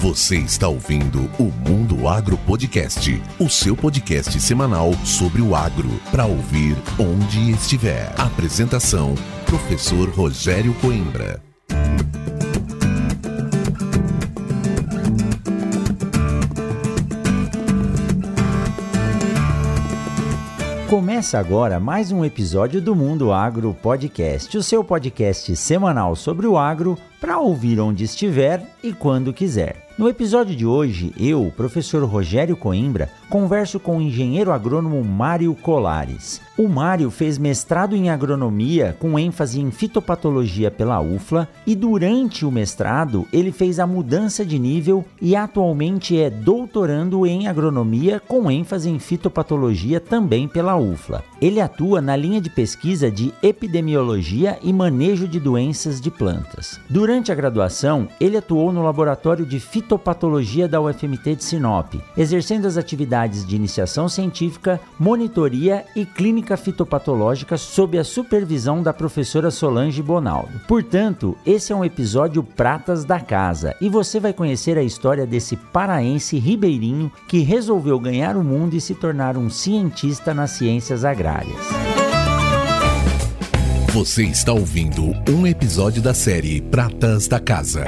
Você está ouvindo o Mundo Agro Podcast, o seu podcast semanal sobre o agro, para ouvir onde estiver. Apresentação: Professor Rogério Coimbra. Começa agora mais um episódio do Mundo Agro Podcast, o seu podcast semanal sobre o agro para ouvir onde estiver e quando quiser. No episódio de hoje, eu, professor Rogério Coimbra, converso com o engenheiro agrônomo Mário Colares. O Mário fez mestrado em agronomia com ênfase em fitopatologia pela UFLA e durante o mestrado ele fez a mudança de nível e atualmente é doutorando em agronomia com ênfase em fitopatologia também pela UFLA. Ele atua na linha de pesquisa de epidemiologia e manejo de doenças de plantas. Durante a graduação, ele atuou no laboratório de fitopatologia fitopatologia da UFMT de Sinop, exercendo as atividades de iniciação científica, monitoria e clínica fitopatológica sob a supervisão da professora Solange Bonaldo. Portanto, esse é um episódio Pratas da Casa e você vai conhecer a história desse paraense ribeirinho que resolveu ganhar o mundo e se tornar um cientista nas ciências agrárias. Você está ouvindo um episódio da série Pratas da Casa.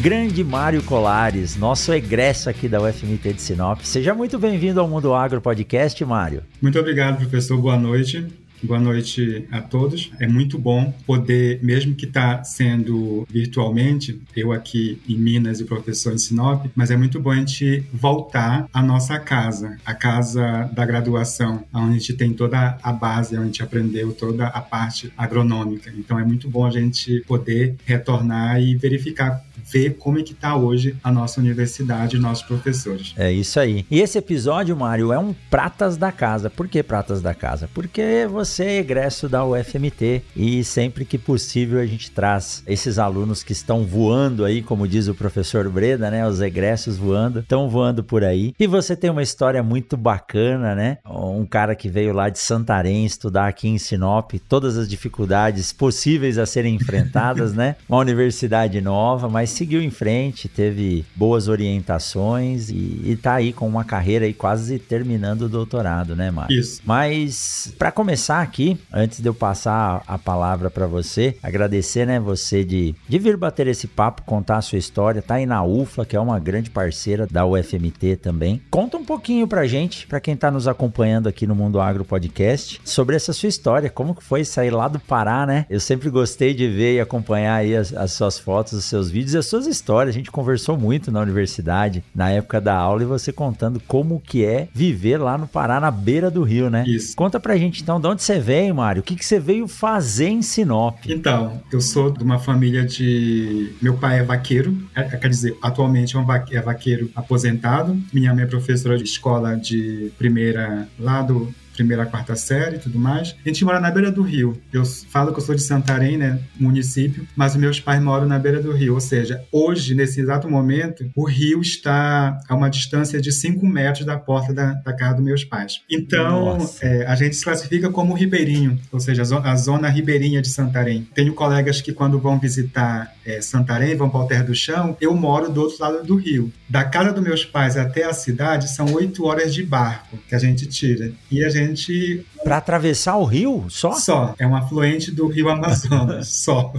grande Mário Colares, nosso egresso aqui da UFMT de Sinop. Seja muito bem-vindo ao Mundo Agro Podcast, Mário. Muito obrigado, professor. Boa noite. Boa noite a todos. É muito bom poder, mesmo que está sendo virtualmente, eu aqui em Minas e professor em Sinop, mas é muito bom a gente voltar à nossa casa, a casa da graduação, onde a gente tem toda a base, onde a gente aprendeu toda a parte agronômica. Então é muito bom a gente poder retornar e verificar ver como é que está hoje a nossa universidade nossos professores. É isso aí. E esse episódio, Mário, é um Pratas da Casa. Por que Pratas da Casa? Porque você é egresso da UFMT e sempre que possível a gente traz esses alunos que estão voando aí, como diz o professor Breda, né? Os egressos voando, estão voando por aí. E você tem uma história muito bacana, né? Um cara que veio lá de Santarém estudar aqui em Sinop, todas as dificuldades possíveis a serem enfrentadas, né? Uma universidade nova, mas seguiu em frente, teve boas orientações e, e tá aí com uma carreira aí quase terminando o doutorado, né, Mário? Isso. Mas para começar aqui, antes de eu passar a palavra para você, agradecer, né, você de, de vir bater esse papo, contar a sua história, tá aí na UFLA, que é uma grande parceira da UFMT também. Conta um pouquinho pra gente, para quem tá nos acompanhando aqui no Mundo Agro Podcast, sobre essa sua história, como que foi sair lá do Pará, né? Eu sempre gostei de ver e acompanhar aí as, as suas fotos, os seus vídeos as suas histórias. A gente conversou muito na universidade, na época da aula, e você contando como que é viver lá no Pará, na beira do rio, né? Isso. Conta pra gente então, de onde você veio, Mário? O que, que você veio fazer em Sinop? Então, eu sou de uma família de. Meu pai é vaqueiro, é, quer dizer, atualmente é um é vaqueiro aposentado. Minha mãe é professora de escola de primeira lá do primeira a quarta série e tudo mais. A gente mora na beira do rio. Eu falo que eu sou de Santarém, né, município, mas meus pais moram na beira do rio. Ou seja, hoje, nesse exato momento, o rio está a uma distância de 5 metros da porta da, da casa dos meus pais. Então, é, a gente se classifica como ribeirinho, ou seja, a zona, a zona ribeirinha de Santarém. Tenho colegas que, quando vão visitar é, Santarém, vão para o Terra do Chão, eu moro do outro lado do rio. Da casa dos meus pais até a cidade são oito horas de barco que a gente tira. E a gente. Para atravessar o rio só? Só. É um afluente do rio Amazonas, só.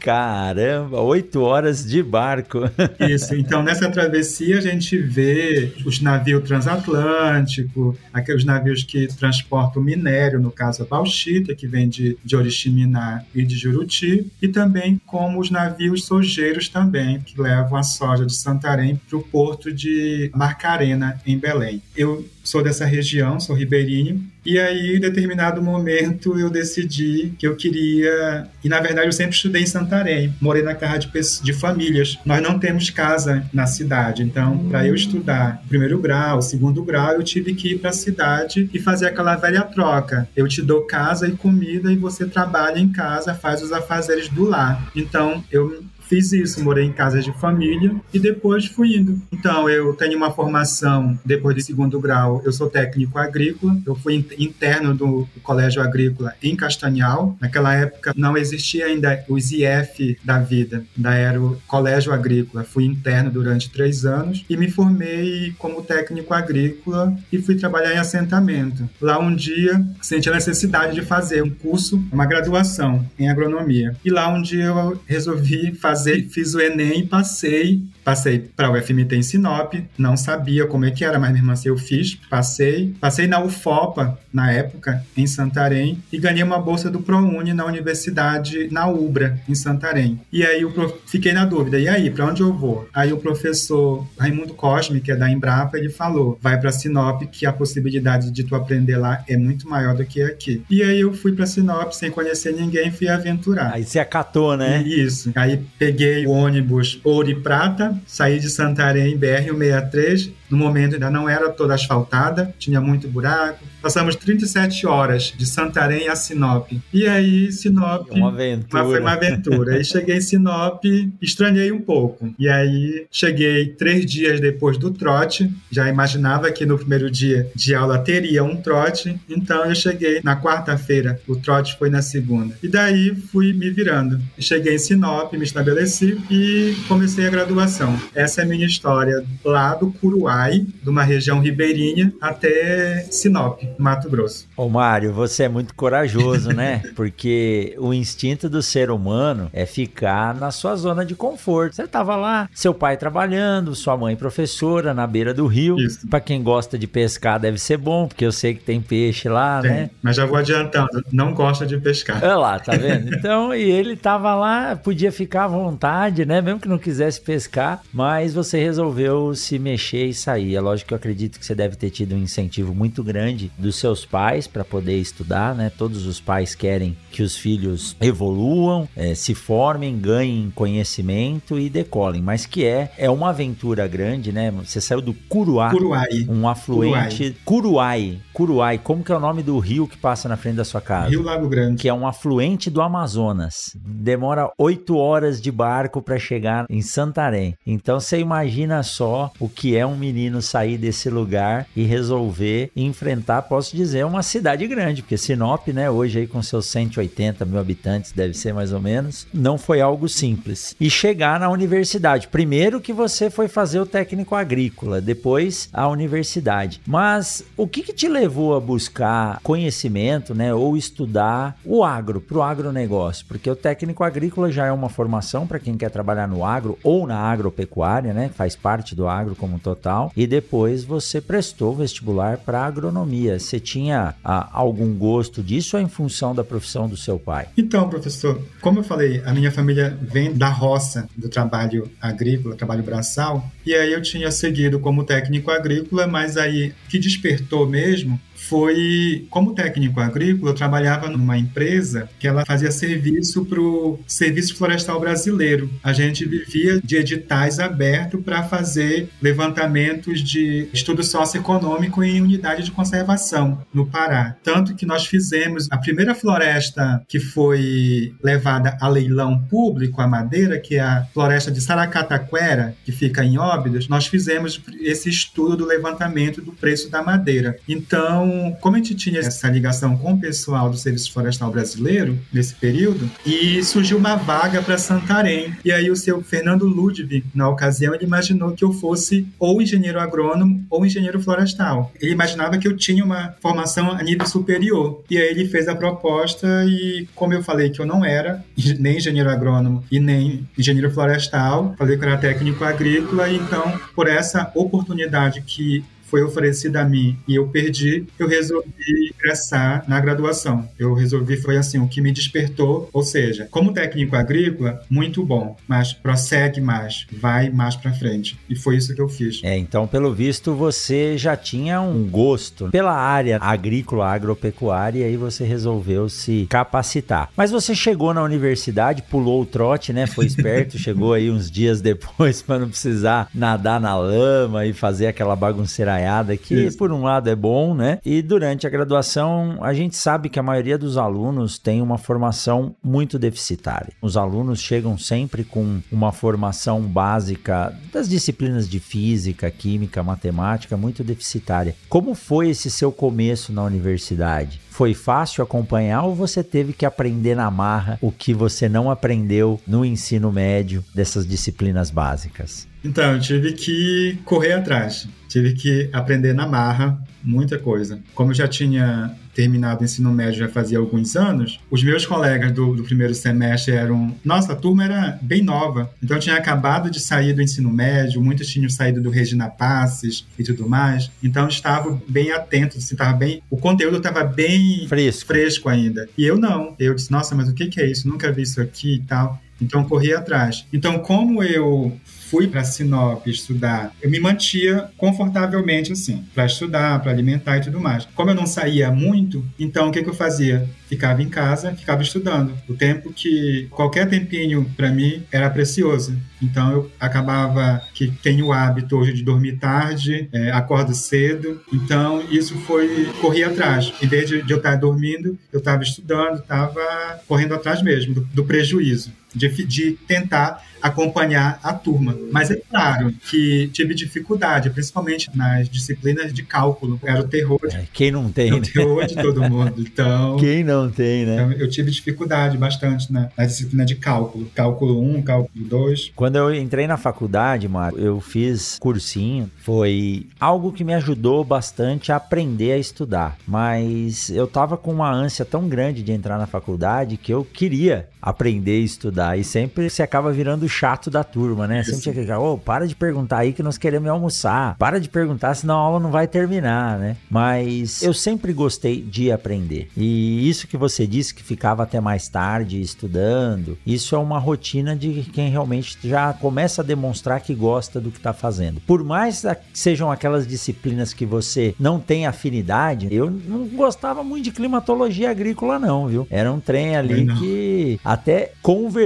Caramba, oito horas de barco. Isso. Então, nessa travessia, a gente vê os navios transatlânticos, aqueles navios que transportam minério, no caso a bauxita, que vem de, de Oriximiná e de Juruti, e também como os navios sojeiros também, que levam a soja de Santarém para o porto de Marcarena, em Belém. Eu sou dessa região, sou ribeirinho, e aí, em determinado momento, eu decidi que eu queria. E na verdade, eu sempre estudei em Santarém, morei na casa de, de famílias. Nós não temos casa na cidade, então, para eu estudar primeiro grau, segundo grau, eu tive que ir para a cidade e fazer aquela velha troca. Eu te dou casa e comida e você trabalha em casa, faz os afazeres do lar. Então, eu fiz isso, morei em casa de família e depois fui indo. Então, eu tenho uma formação, depois do segundo grau, eu sou técnico agrícola, eu fui interno do Colégio Agrícola em Castanhal. Naquela época não existia ainda os IF da vida, ainda era o Colégio Agrícola. Fui interno durante três anos e me formei como técnico agrícola e fui trabalhar em assentamento. Lá um dia senti a necessidade de fazer um curso, uma graduação em agronomia. E lá um dia eu resolvi fazer, fiz o Enem e passei Passei para o UFMT em Sinop, não sabia como é que era, mas mesmo assim eu fiz, passei. Passei na UFOPA, na época, em Santarém, e ganhei uma bolsa do ProUni na universidade, na UBRA, em Santarém. E aí eu fiquei na dúvida, e aí, para onde eu vou? Aí o professor Raimundo Cosme, que é da Embrapa, ele falou, vai para Sinop, que a possibilidade de tu aprender lá é muito maior do que aqui. E aí eu fui para Sinop, sem conhecer ninguém, fui aventurar. Aí você acatou, né? Isso. Aí peguei o ônibus Ouro e Prata, saí de Santarém, BR-163, no momento ainda não era toda asfaltada, tinha muito buraco. Passamos 37 horas de Santarém a Sinop. E aí, Sinop. Uma aventura. Foi uma aventura. aí cheguei em Sinop, estranhei um pouco. E aí, cheguei três dias depois do trote. Já imaginava que no primeiro dia de aula teria um trote. Então, eu cheguei na quarta-feira. O trote foi na segunda. E daí, fui me virando. Cheguei em Sinop, me estabeleci e comecei a graduação. Essa é a minha história lá do Curuá de uma região ribeirinha, até Sinop, Mato Grosso. Ô Mário, você é muito corajoso, né? Porque o instinto do ser humano é ficar na sua zona de conforto. Você estava lá, seu pai trabalhando, sua mãe professora, na beira do rio. Para quem gosta de pescar deve ser bom, porque eu sei que tem peixe lá, tem, né? Mas já vou adiantando, não gosta de pescar. Olha lá, tá vendo? Então, e ele tava lá, podia ficar à vontade, né? Mesmo que não quisesse pescar, mas você resolveu se mexer e sair. É lógico que eu acredito que você deve ter tido um incentivo muito grande dos seus pais para poder estudar, né? Todos os pais querem que os filhos evoluam, é, se formem, ganhem conhecimento e decolem, mas que é é uma aventura grande, né? Você saiu do Curuá, Curuai. um afluente Curuai. Curuai, como que é o nome do rio que passa na frente da sua casa? Rio Lago Grande. Que é um afluente do Amazonas. Demora oito horas de barco para chegar em Santarém. Então você imagina só o que é um menino menino sair desse lugar e resolver enfrentar, posso dizer, uma cidade grande, porque Sinop, né, hoje aí com seus 180 mil habitantes, deve ser mais ou menos, não foi algo simples. E chegar na universidade, primeiro que você foi fazer o técnico agrícola, depois a universidade. Mas o que, que te levou a buscar conhecimento, né, ou estudar o agro, para o agronegócio? Porque o técnico agrícola já é uma formação para quem quer trabalhar no agro ou na agropecuária, né, faz parte do agro como total e depois você prestou vestibular para agronomia. Você tinha ah, algum gosto disso ou em função da profissão do seu pai? Então, professor, como eu falei, a minha família vem da roça, do trabalho agrícola, trabalho braçal, e aí eu tinha seguido como técnico agrícola, mas aí que despertou mesmo foi como técnico agrícola, eu trabalhava numa empresa que ela fazia serviço para o Serviço Florestal Brasileiro. A gente vivia de editais abertos para fazer levantamentos de estudo socioeconômico em unidade de conservação no Pará. Tanto que nós fizemos a primeira floresta que foi levada a leilão público, a madeira, que é a floresta de Saracataquera, que fica em Óbidos, nós fizemos esse estudo do levantamento do preço da madeira. Então, como a gente tinha essa ligação com o pessoal do Serviço Florestal Brasileiro nesse período, e surgiu uma vaga para Santarém. E aí o seu Fernando Ludwig, na ocasião, ele imaginou que eu fosse ou engenheiro agrônomo ou engenheiro florestal. Ele imaginava que eu tinha uma formação a nível superior. E aí ele fez a proposta e, como eu falei que eu não era nem engenheiro agrônomo e nem engenheiro florestal, falei que eu era técnico agrícola, e então, por essa oportunidade que foi oferecida a mim e eu perdi, eu resolvi ingressar na graduação. Eu resolvi, foi assim, o que me despertou, ou seja, como técnico agrícola, muito bom, mas prossegue mais, vai mais para frente. E foi isso que eu fiz. É, então, pelo visto, você já tinha um gosto pela área agrícola, agropecuária, e aí você resolveu se capacitar. Mas você chegou na universidade, pulou o trote, né? Foi esperto, chegou aí uns dias depois para não precisar nadar na lama e fazer aquela bagunceira que Isso. por um lado é bom, né? E durante a graduação, a gente sabe que a maioria dos alunos tem uma formação muito deficitária. Os alunos chegam sempre com uma formação básica das disciplinas de física, química, matemática muito deficitária. Como foi esse seu começo na universidade? Foi fácil acompanhar ou você teve que aprender na marra o que você não aprendeu no ensino médio dessas disciplinas básicas? Então, eu tive que correr atrás, tive que aprender na marra muita coisa. Como eu já tinha terminado o ensino médio já fazia alguns anos, os meus colegas do, do, primeiro semestre eram. Nossa, a turma era bem nova. Então eu tinha acabado de sair do ensino médio, muitos tinham saído do Regina Passes e tudo mais. Então eu estava bem atento, assim, estava bem. O conteúdo estava bem fresco. fresco ainda. E eu não. Eu disse, nossa, mas o que, que é isso? Nunca vi isso aqui e tal. Então corri atrás. Então, como eu fui para Sinop estudar, eu me mantia confortavelmente assim, para estudar, para alimentar e tudo mais. Como eu não saía muito, então o que, que eu fazia? Ficava em casa, ficava estudando. O tempo que qualquer tempinho para mim era precioso. Então eu acabava que tenho o hábito hoje de dormir tarde, é, acordo cedo. Então isso foi correr atrás. Em vez de, de eu estar dormindo, eu estava estudando, estava correndo atrás mesmo do, do prejuízo de, de tentar acompanhar a turma. Mas é claro que tive dificuldade, principalmente nas disciplinas de cálculo. Era o terror. De, é, quem não tem? o né? terror de todo mundo. Então, quem não tem, né? Então, eu tive dificuldade bastante na, na, disciplina de cálculo. Cálculo 1, cálculo 2. Quando eu entrei na faculdade, Mário, eu fiz cursinho. Foi algo que me ajudou bastante a aprender a estudar. Mas eu tava com uma ânsia tão grande de entrar na faculdade que eu queria aprender a estudar. E sempre se acaba virando chato da turma, né? Sempre tinha que ficar, ô, oh, para de perguntar aí que nós queremos almoçar. Para de perguntar, senão a aula não vai terminar, né? Mas eu sempre gostei de aprender. E isso que você disse que ficava até mais tarde estudando, isso é uma rotina de quem realmente já começa a demonstrar que gosta do que está fazendo. Por mais que sejam aquelas disciplinas que você não tem afinidade, eu não gostava muito de climatologia agrícola, não, viu? Era um trem ali que até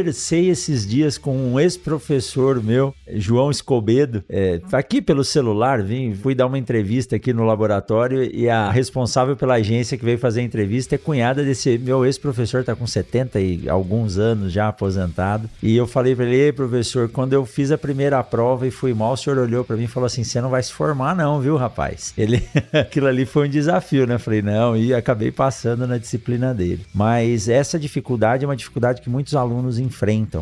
conversei esses dias com um ex-professor meu, João Escobedo, é, aqui pelo celular, vim, fui dar uma entrevista aqui no laboratório e a responsável pela agência que veio fazer a entrevista é cunhada desse meu ex-professor, tá com 70 e alguns anos já aposentado. E eu falei para ele, Ei, professor, quando eu fiz a primeira prova e fui mal, o senhor olhou para mim e falou assim: você não vai se formar, não, viu, rapaz? Ele, aquilo ali foi um desafio, né? falei, não, e acabei passando na disciplina dele. Mas essa dificuldade é uma dificuldade que muitos alunos enfrentam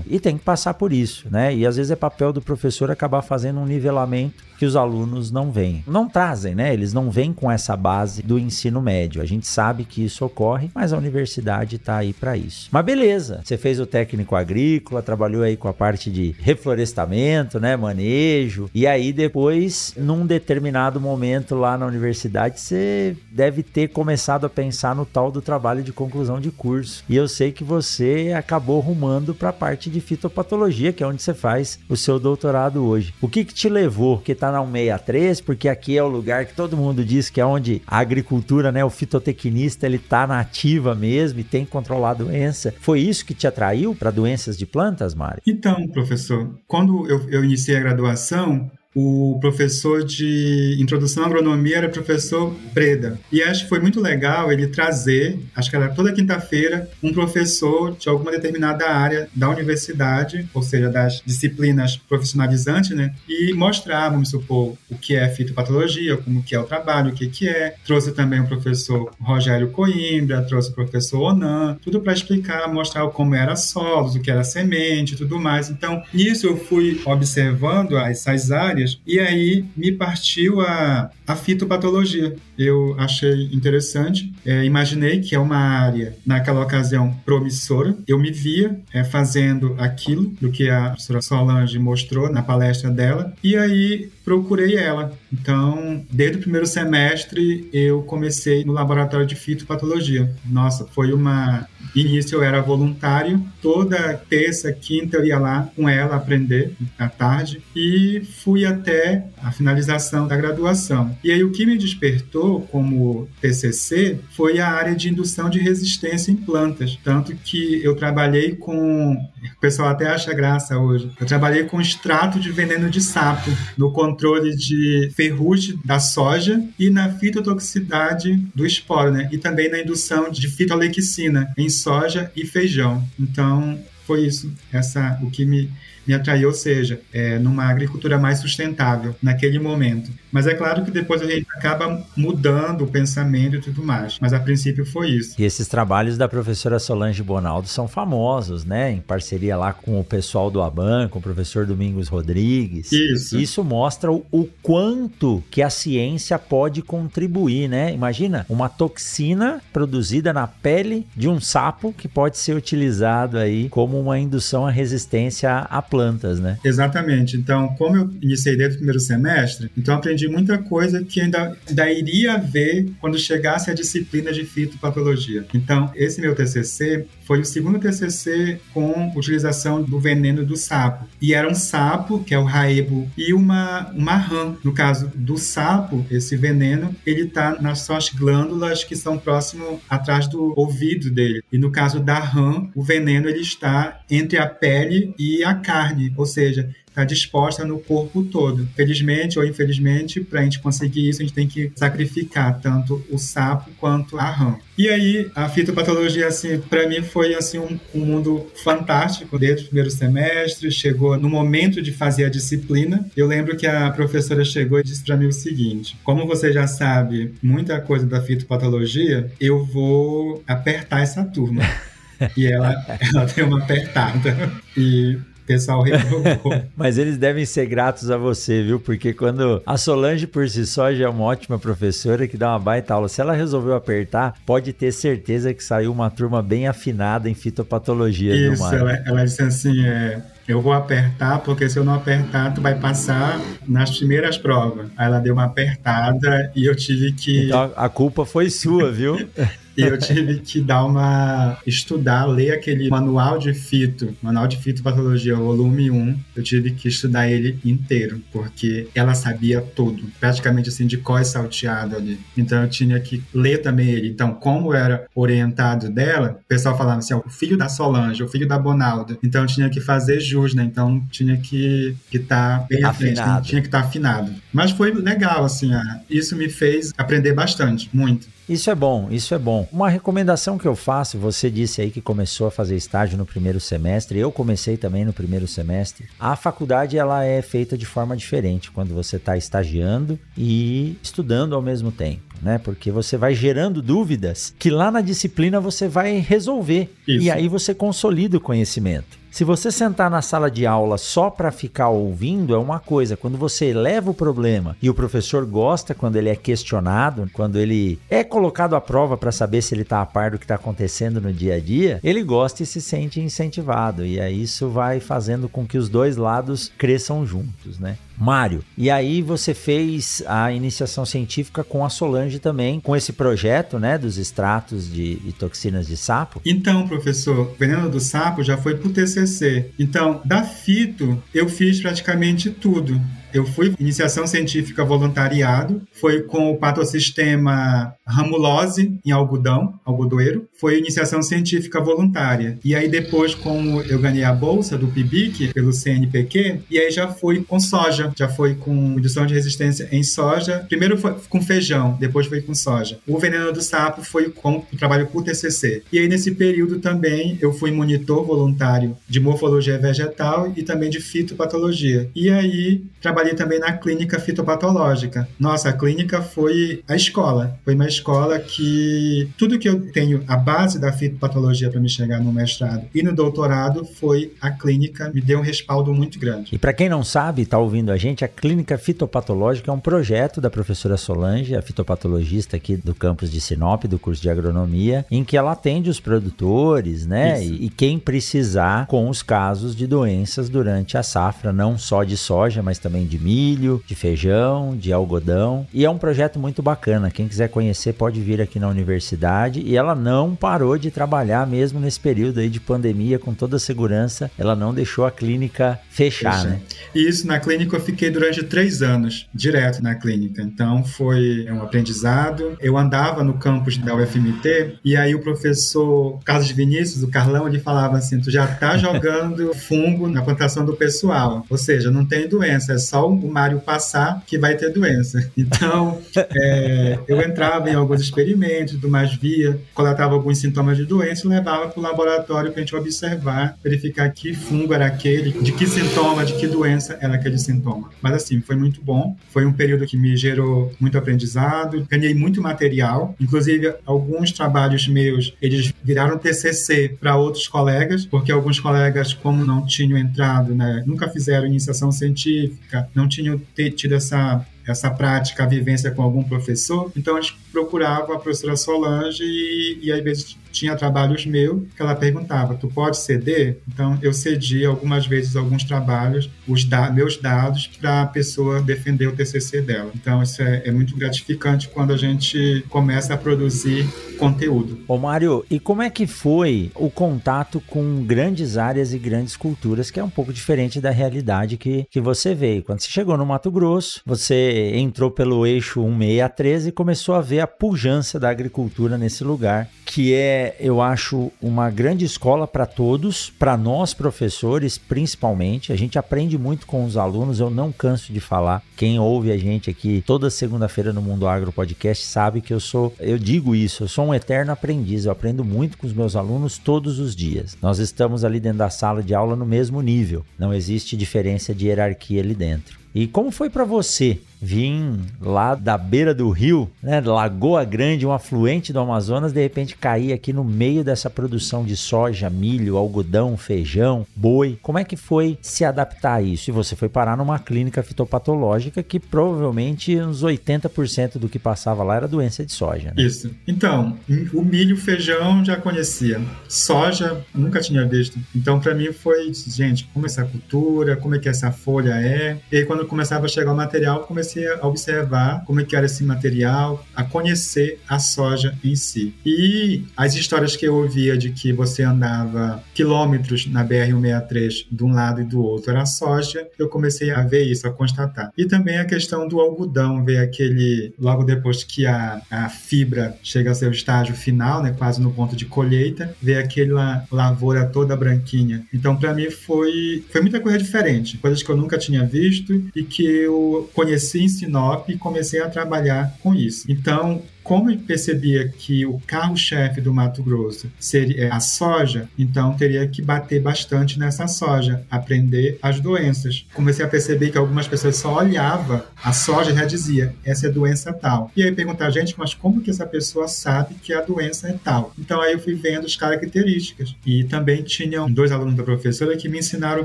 e tem que passar por isso, né? E às vezes é papel do professor acabar fazendo um nivelamento que os alunos não vêm. Não trazem, né? Eles não vêm com essa base do ensino médio. A gente sabe que isso ocorre, mas a universidade está aí para isso. Mas beleza, você fez o técnico agrícola, trabalhou aí com a parte de reflorestamento, né, manejo, e aí depois, num determinado momento lá na universidade, você deve ter começado a pensar no tal do trabalho de conclusão de curso. E eu sei que você acabou rumando para a parte de fitopatologia, que é onde você faz o seu doutorado hoje. O que que te levou? Que tá na 163, porque aqui é o lugar que todo mundo diz que é onde a agricultura, né, o fitotecnista, ele tá na ativa mesmo e tem que controlar a doença. Foi isso que te atraiu para doenças de plantas, Mário? Então, professor, quando eu, eu iniciei a graduação, o professor de introdução à agronomia era o professor Breda. E acho que foi muito legal ele trazer, acho que era toda quinta-feira, um professor de alguma determinada área da universidade, ou seja, das disciplinas profissionalizantes, né? E mostrar, vamos supor, o que é fitopatologia, como que é o trabalho, o que que é. Trouxe também o professor Rogério Coimbra, trouxe o professor Onan, tudo para explicar, mostrar como era solos, o que era semente, tudo mais. Então, nisso eu fui observando essas áreas áreas, e aí me partiu a, a fitopatologia. Eu achei interessante, é, imaginei que é uma área, naquela ocasião, promissora. Eu me via é, fazendo aquilo do que a professora Solange mostrou na palestra dela, e aí procurei ela. Então, desde o primeiro semestre, eu comecei no laboratório de fitopatologia. Nossa, foi uma. Início eu era voluntário, toda terça, quinta eu ia lá com ela aprender à tarde e fui até a finalização da graduação. E aí o que me despertou como TCC foi a área de indução de resistência em plantas, tanto que eu trabalhei com, o pessoal até acha graça hoje, eu trabalhei com extrato de veneno de sapo no controle de ferrugem da soja e na fitotoxicidade do esporo, né? E também na indução de fitolexina em soja e feijão. Então, foi isso, essa o que me me atraiu, ou seja, é, numa agricultura mais sustentável naquele momento. Mas é claro que depois a gente acaba mudando o pensamento e tudo mais. Mas a princípio foi isso. E esses trabalhos da professora Solange Bonaldo são famosos, né? Em parceria lá com o pessoal do ABAN, com o professor Domingos Rodrigues. Isso. Isso mostra o, o quanto que a ciência pode contribuir, né? Imagina uma toxina produzida na pele de um sapo que pode ser utilizado aí como uma indução à resistência a plantas, né? Exatamente. Então, como eu iniciei desde o primeiro semestre, então aprendi muita coisa que ainda, ainda iria ver quando chegasse a disciplina de fitopatologia. Então, esse meu TCC foi o segundo TCC com utilização do veneno do sapo. E era um sapo, que é o raebo, e uma, uma rã. No caso do sapo, esse veneno, ele está nas suas glândulas que são próximo atrás do ouvido dele. E no caso da rã, o veneno ele está entre a pele e a carne, ou seja, está disposta no corpo todo. Felizmente ou infelizmente, para a gente conseguir isso, a gente tem que sacrificar tanto o sapo quanto a rã. E aí, a fitopatologia, assim, para mim foi assim um, um, mundo fantástico desde o primeiro semestre. Chegou no momento de fazer a disciplina. Eu lembro que a professora chegou e disse para mim o seguinte: como você já sabe muita coisa da fitopatologia, eu vou apertar essa turma. e ela, ela deu uma apertada. E pessoal. Mas eles devem ser gratos a você, viu? Porque quando a Solange por si só já é uma ótima professora que dá uma baita aula, se ela resolveu apertar, pode ter certeza que saiu uma turma bem afinada em fitopatologia. Isso, ela, ela disse assim, é, eu vou apertar, porque se eu não apertar, tu vai passar nas primeiras provas. Aí ela deu uma apertada e eu tive que. Então a culpa foi sua, viu? e eu tive que dar uma estudar, ler aquele manual de fito, manual de fitopatologia, volume 1. Eu tive que estudar ele inteiro, porque ela sabia tudo, praticamente assim de cós salteado ali. Então eu tinha que ler também ele. Então, como era orientado dela, o pessoal falava assim, ó, o filho da Solange, o filho da Bonalda. Então eu tinha que fazer jus, né? Então tinha que estar tá bem à frente, né? tinha que estar tá afinado. Mas foi legal, assim, isso me fez aprender bastante, muito. Isso é bom, isso é bom. Uma recomendação que eu faço, você disse aí que começou a fazer estágio no primeiro semestre, eu comecei também no primeiro semestre. A faculdade ela é feita de forma diferente quando você está estagiando e estudando ao mesmo tempo. Né? Porque você vai gerando dúvidas que lá na disciplina você vai resolver. Isso. E aí você consolida o conhecimento. Se você sentar na sala de aula só para ficar ouvindo é uma coisa, quando você eleva o problema e o professor gosta quando ele é questionado, quando ele é colocado à prova para saber se ele está a par do que está acontecendo no dia a dia, ele gosta e se sente incentivado. E aí isso vai fazendo com que os dois lados cresçam juntos, né? Mário, e aí você fez a iniciação científica com a Solange também, com esse projeto, né, dos extratos de, de toxinas de sapo? Então, professor, veneno do sapo já foi pro TCC. Então, da fito, eu fiz praticamente tudo. Eu fui iniciação científica voluntariado, foi com o patossistema ramulose em algodão, algodoeiro, foi iniciação científica voluntária. E aí depois, como eu ganhei a bolsa do PIBIC pelo CNPq, e aí já fui com soja, já foi com indução de resistência em soja. Primeiro foi com feijão, depois foi com soja. O veneno do sapo foi com o trabalho o TCC. E aí nesse período também eu fui monitor voluntário de morfologia vegetal e também de fitopatologia. E aí trabalhei trabalhei também na clínica fitopatológica. Nossa, a clínica foi a escola. Foi uma escola que tudo que eu tenho, a base da fitopatologia para me chegar no mestrado e no doutorado foi a clínica, me deu um respaldo muito grande. E para quem não sabe, está ouvindo a gente, a clínica fitopatológica é um projeto da professora Solange, a fitopatologista aqui do campus de Sinop, do curso de agronomia, em que ela atende os produtores, né? E, e quem precisar com os casos de doenças durante a safra, não só de soja, mas também de milho, de feijão, de algodão. E é um projeto muito bacana. Quem quiser conhecer pode vir aqui na universidade. E ela não parou de trabalhar mesmo nesse período aí de pandemia, com toda a segurança. Ela não deixou a clínica fechar, né? Isso, na clínica eu fiquei durante três anos, direto na clínica. Então foi um aprendizado. Eu andava no campus da UFMT e aí o professor Carlos Vinícius, o Carlão, ele falava assim: tu já tá jogando fungo na plantação do pessoal. Ou seja, não tem doença, é só o Mário passar que vai ter doença. Então, é, eu entrava em alguns experimentos, do mais via, coletava alguns sintomas de doença e levava para o laboratório para a gente observar, verificar que fungo era aquele, de que sintoma, de que doença era aquele sintoma. Mas assim, foi muito bom. Foi um período que me gerou muito aprendizado, ganhei muito material, inclusive alguns trabalhos meus, eles viraram TCC para outros colegas, porque alguns colegas, como não tinham entrado, né, nunca fizeram iniciação científica, não tinham tido essa essa prática, a vivência com algum professor. Então, procurava a professora Solange e, e às vezes tinha trabalhos meus que ela perguntava: Tu pode ceder? Então, eu cedi algumas vezes alguns trabalhos, os da meus dados, para a pessoa defender o TCC dela. Então, isso é, é, muito gratificante quando a gente começa a produzir conteúdo. Ô, Mário, e como é que foi o contato com grandes áreas e grandes culturas, que é um pouco diferente da realidade que, que você veio? Quando você chegou no Mato Grosso, você entrou pelo eixo 1613 e começou a ver a pujança da agricultura nesse lugar, que é, eu acho, uma grande escola para todos, para nós professores principalmente. A gente aprende muito com os alunos, eu não canso de falar. Quem ouve a gente aqui toda segunda-feira no Mundo Agro Podcast sabe que eu sou, eu digo isso, eu sou um eterno aprendiz. Eu aprendo muito com os meus alunos todos os dias. Nós estamos ali dentro da sala de aula no mesmo nível. Não existe diferença de hierarquia ali dentro. E como foi para você vim lá da beira do rio, né, Lagoa Grande, um afluente do Amazonas, de repente cair aqui no meio dessa produção de soja, milho, algodão, feijão, boi. Como é que foi se adaptar a isso? E você foi parar numa clínica fitopatológica que provavelmente uns 80% do que passava lá era doença de soja. Né? Isso. Então, o milho, feijão já conhecia. Soja nunca tinha visto. Então, para mim foi, gente, como essa cultura, como é que essa folha é. E aí, quando começava a chegar o material, comecei a observar como é que era esse material, a conhecer a soja em si. E as histórias que eu ouvia de que você andava quilômetros na BR-163 de um lado e do outro era soja, eu comecei a ver isso, a constatar. E também a questão do algodão, ver aquele, logo depois que a, a fibra chega ao seu estágio final, né, quase no ponto de colheita, ver aquela lavoura toda branquinha. Então, para mim, foi, foi muita coisa diferente, coisas que eu nunca tinha visto e que eu conheci em Sinop e comecei a trabalhar com isso. Então, como eu percebia que o carro-chefe do Mato Grosso seria é, a soja, então teria que bater bastante nessa soja, aprender as doenças. Comecei a perceber que algumas pessoas só olhavam a soja e já dizia essa é doença tal. E aí perguntar, gente, mas como que essa pessoa sabe que a doença é tal? Então aí eu fui vendo as características. E também tinham dois alunos da professora que me ensinaram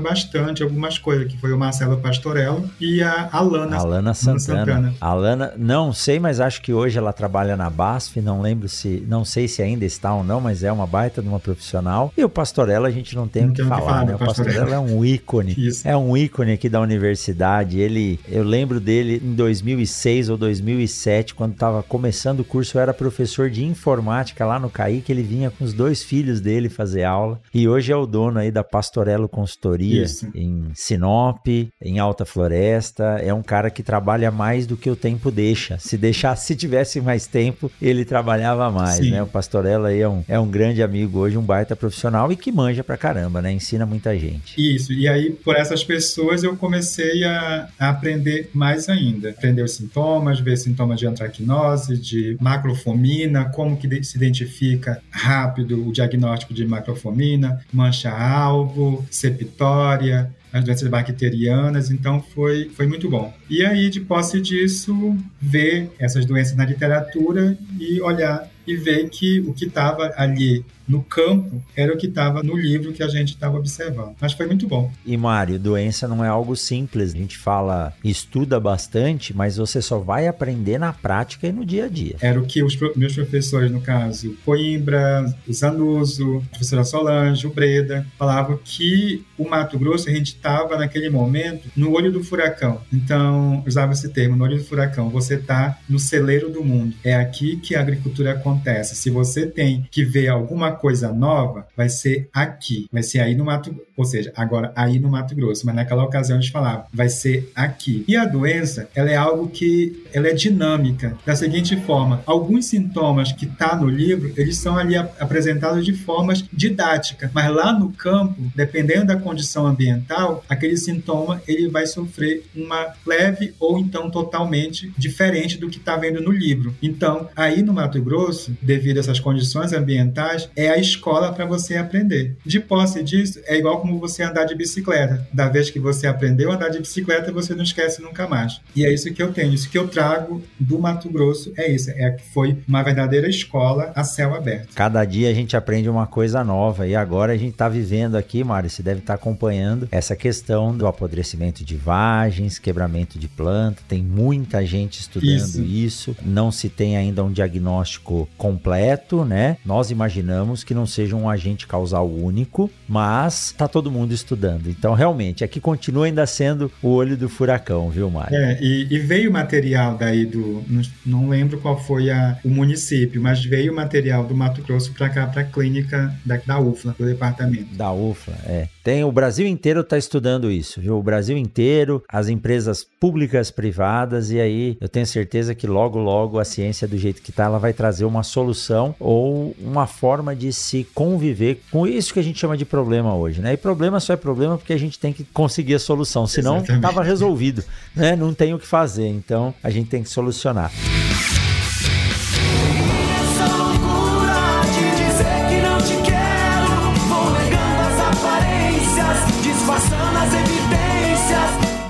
bastante algumas coisas, que foi o Marcelo Pastorello e a Alana, Alana Santana. Santana. Alana, não sei, mas acho que hoje ela trabalha na BASF, não lembro se, não sei se ainda está ou não, mas é uma baita de uma profissional. E o Pastorella a gente não tem o que falar, falar, né? O Pastorella é um ícone, Isso. é um ícone aqui da universidade. Ele, eu lembro dele em 2006 ou 2007, quando estava começando o curso, eu era professor de informática lá no CAI, que ele vinha com os dois filhos dele fazer aula. E hoje é o dono aí da Pastorello Consultoria Isso. em Sinop, em Alta Floresta. É um cara que trabalha mais do que o tempo deixa. Se deixar, se tivesse mais tempo, ele trabalhava mais, Sim. né? O Pastorella aí é um, é um grande amigo hoje, um baita profissional e que manja pra caramba, né? Ensina muita gente. Isso, e aí por essas pessoas eu comecei a, a aprender mais ainda. Aprender os sintomas, ver sintomas de antracnose, de macrofomina, como que se identifica rápido o diagnóstico de macrofomina, mancha-alvo, septória, as doenças bacterianas, então foi, foi muito bom. E aí, de posse disso, ver essas doenças na literatura e olhar e ver que o que estava ali no campo era o que estava no livro que a gente estava observando. Mas foi muito bom. E Mário, doença não é algo simples. A gente fala, estuda bastante, mas você só vai aprender na prática e no dia a dia. Era o que os meus professores, no caso, Coimbra, Zanuso, a professora Solange, o Breda, falavam que o Mato Grosso, a gente estava naquele momento no olho do furacão. Então, usava esse termo, no olho do furacão. Você está no celeiro do mundo. É aqui que a agricultura acontece. Se você tem que ver alguma coisa nova, vai ser aqui, vai ser aí no Mato, ou seja, agora aí no Mato Grosso, mas naquela ocasião a gente falava, vai ser aqui. E a doença, ela é algo que ela é dinâmica, da seguinte forma, alguns sintomas que tá no livro, eles são ali apresentados de formas didáticas, mas lá no campo, dependendo da condição ambiental, aquele sintoma ele vai sofrer uma leve ou então totalmente diferente do que está vendo no livro. Então, aí no Mato Grosso, devido a essas condições ambientais, é a escola para você aprender. De posse disso, é igual como você andar de bicicleta. Da vez que você aprendeu a andar de bicicleta, você não esquece nunca mais. E é isso que eu tenho, isso que eu trago do Mato Grosso é isso, é que foi uma verdadeira escola a céu aberto. Cada dia a gente aprende uma coisa nova e agora a gente está vivendo aqui, Mário, você deve estar tá acompanhando essa questão do apodrecimento de vagens, quebramento de planta, tem muita gente estudando isso. isso. Não se tem ainda um diagnóstico completo, né? Nós imaginamos que não seja um agente causal único, mas tá todo mundo estudando. Então, realmente, aqui continua ainda sendo o olho do furacão, viu, Mário? É, e, e veio material daí do. Não, não lembro qual foi a, o município, mas veio material do Mato Grosso para cá, para a clínica da, da UFLA, do departamento. Da UFLA, é. Tem, o Brasil inteiro está estudando isso, viu? O Brasil inteiro, as empresas públicas, privadas, e aí eu tenho certeza que logo, logo a ciência, do jeito que está, ela vai trazer uma solução ou uma forma de se conviver com isso que a gente chama de problema hoje, né? E problema só é problema porque a gente tem que conseguir a solução, senão estava resolvido, né? Não tem o que fazer, então a gente tem que solucionar.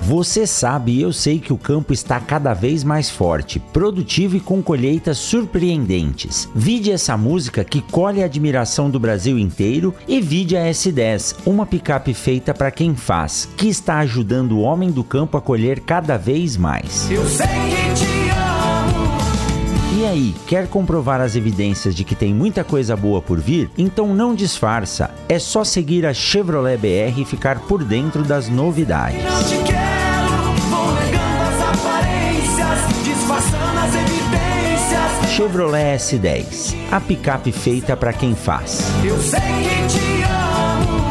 Você sabe e eu sei que o campo está cada vez mais forte, produtivo e com colheitas surpreendentes. Vide essa música que colhe a admiração do Brasil inteiro e vide a S10, uma picape feita para quem faz, que está ajudando o homem do campo a colher cada vez mais. Eu sei que te amo. E aí, quer comprovar as evidências de que tem muita coisa boa por vir? Então não disfarça, é só seguir a Chevrolet BR e ficar por dentro das novidades. Chevrolet S10, a picape feita para quem faz. Eu sei que te amo.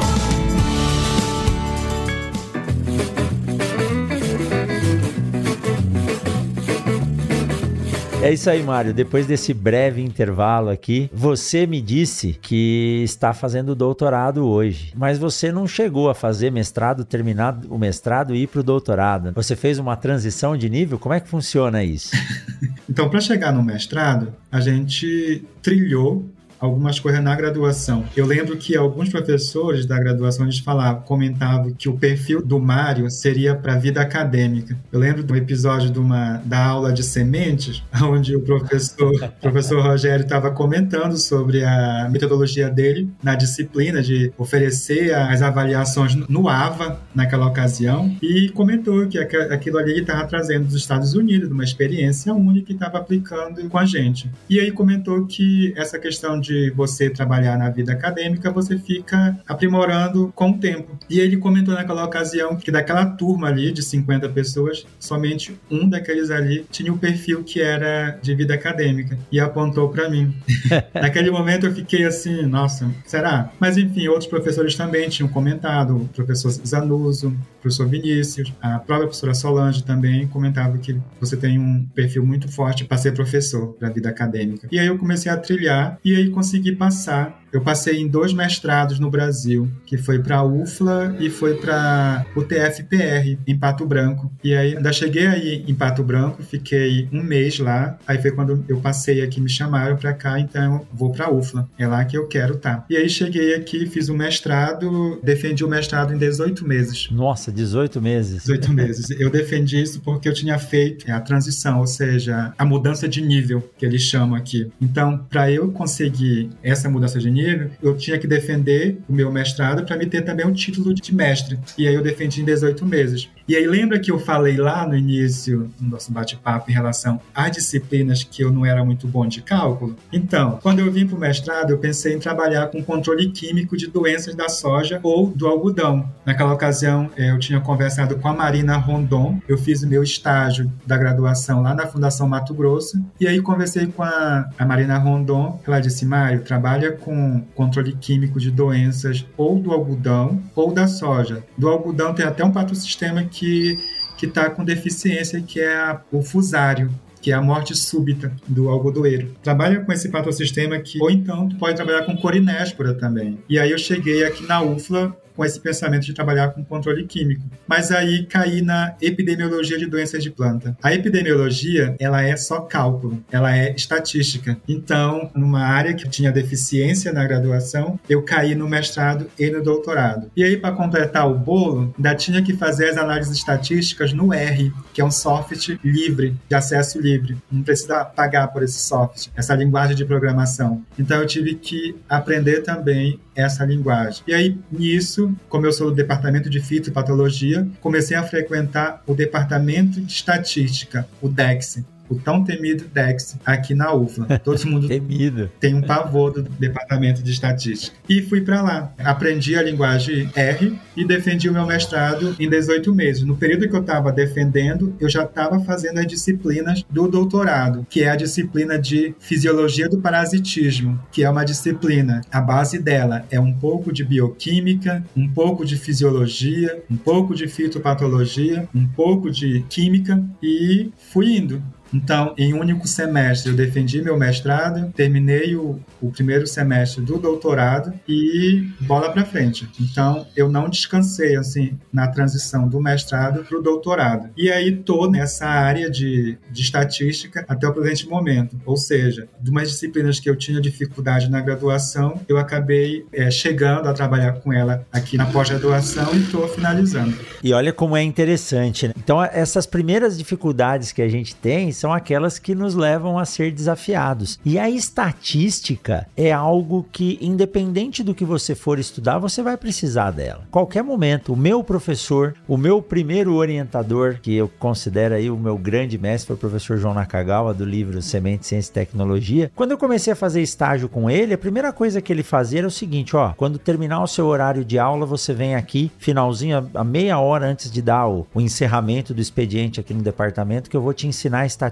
É isso aí, Mário. Depois desse breve intervalo aqui, você me disse que está fazendo doutorado hoje, mas você não chegou a fazer mestrado, terminar o mestrado e ir para o doutorado. Você fez uma transição de nível? Como é que funciona isso? então, para chegar no mestrado, a gente trilhou algumas coisas na graduação. Eu lembro que alguns professores da graduação eles falavam, comentavam que o perfil do Mário seria para a vida acadêmica. Eu lembro um episódio de uma da aula de sementes, onde o professor, o professor Rogério estava comentando sobre a metodologia dele na disciplina de oferecer as avaliações no AVA naquela ocasião e comentou que aquilo ali estava trazendo dos Estados Unidos, uma experiência única que estava aplicando com a gente. E aí comentou que essa questão de você trabalhar na vida acadêmica, você fica aprimorando com o tempo. E ele comentou naquela ocasião que daquela turma ali de 50 pessoas, somente um daqueles ali tinha o um perfil que era de vida acadêmica e apontou para mim. Naquele momento eu fiquei assim, nossa, será? Mas enfim, outros professores também tinham comentado, o professor Zanuso, o professor Vinícius, a própria professora Solange também comentava que você tem um perfil muito forte para ser professor da vida acadêmica. E aí eu comecei a trilhar e aí consegui passar eu passei em dois mestrados no Brasil, que foi para a UFLA e foi para o TFPR, em Pato Branco. E aí, ainda cheguei aí em Pato Branco, fiquei um mês lá, aí foi quando eu passei aqui, me chamaram para cá, então eu vou para a UFLA, é lá que eu quero estar. Tá. E aí cheguei aqui, fiz o um mestrado, defendi o mestrado em 18 meses. Nossa, 18 meses. 18 meses. Eu defendi isso porque eu tinha feito a transição, ou seja, a mudança de nível, que eles chamam aqui. Então, para eu conseguir essa mudança de nível, eu tinha que defender o meu mestrado para me ter também um título de mestre. E aí eu defendi em 18 meses. E aí lembra que eu falei lá no início do nosso bate-papo em relação às disciplinas que eu não era muito bom de cálculo? Então, quando eu vim para o mestrado, eu pensei em trabalhar com controle químico de doenças da soja ou do algodão. Naquela ocasião, eh, eu tinha conversado com a Marina Rondon, eu fiz o meu estágio da graduação lá na Fundação Mato Grosso, e aí conversei com a, a Marina Rondon, ela disse, Mário, trabalha com controle químico de doenças ou do algodão ou da soja. Do algodão tem até um patrocistema que que está com deficiência, que é a, o fusário, que é a morte súbita do algodoeiro. Trabalha com esse patossistema que, ou então, tu pode trabalhar com corinéspora também. E aí eu cheguei aqui na UFLA com esse pensamento de trabalhar com controle químico. Mas aí caí na epidemiologia de doenças de planta. A epidemiologia, ela é só cálculo, ela é estatística. Então, numa área que tinha deficiência na graduação, eu caí no mestrado e no doutorado. E aí, para completar o bolo, ainda tinha que fazer as análises estatísticas no R, que é um software livre, de acesso livre. Não precisa pagar por esse software, essa linguagem de programação. Então, eu tive que aprender também essa linguagem. E aí, nisso, como eu sou do departamento de fitopatologia, comecei a frequentar o departamento de estatística, o DEX, o tão temido DEX aqui na UFLA. Todo mundo temido. tem um pavor do departamento de estatística. E fui para lá. Aprendi a linguagem R e defendi o meu mestrado em 18 meses. No período que eu estava defendendo, eu já estava fazendo as disciplinas do doutorado, que é a disciplina de fisiologia do parasitismo, que é uma disciplina. A base dela é um pouco de bioquímica, um pouco de fisiologia, um pouco de fitopatologia, um pouco de química e fui indo. Então, em um único semestre, eu defendi meu mestrado, terminei o, o primeiro semestre do doutorado e bola para frente. Então, eu não descansei assim na transição do mestrado para o doutorado. E aí tô nessa área de, de estatística até o presente momento. Ou seja, de umas disciplinas que eu tinha dificuldade na graduação, eu acabei é, chegando a trabalhar com ela aqui na pós-graduação e estou finalizando. E olha como é interessante. Né? Então, essas primeiras dificuldades que a gente tem são aquelas que nos levam a ser desafiados. E a estatística é algo que, independente do que você for estudar, você vai precisar dela. Qualquer momento, o meu professor, o meu primeiro orientador, que eu considero aí o meu grande mestre, foi o professor João Nakagawa, do livro Semente, Ciência e Tecnologia. Quando eu comecei a fazer estágio com ele, a primeira coisa que ele fazia era o seguinte: ó, quando terminar o seu horário de aula, você vem aqui, finalzinho, a meia hora antes de dar o, o encerramento do expediente aqui no departamento, que eu vou te ensinar a estatística,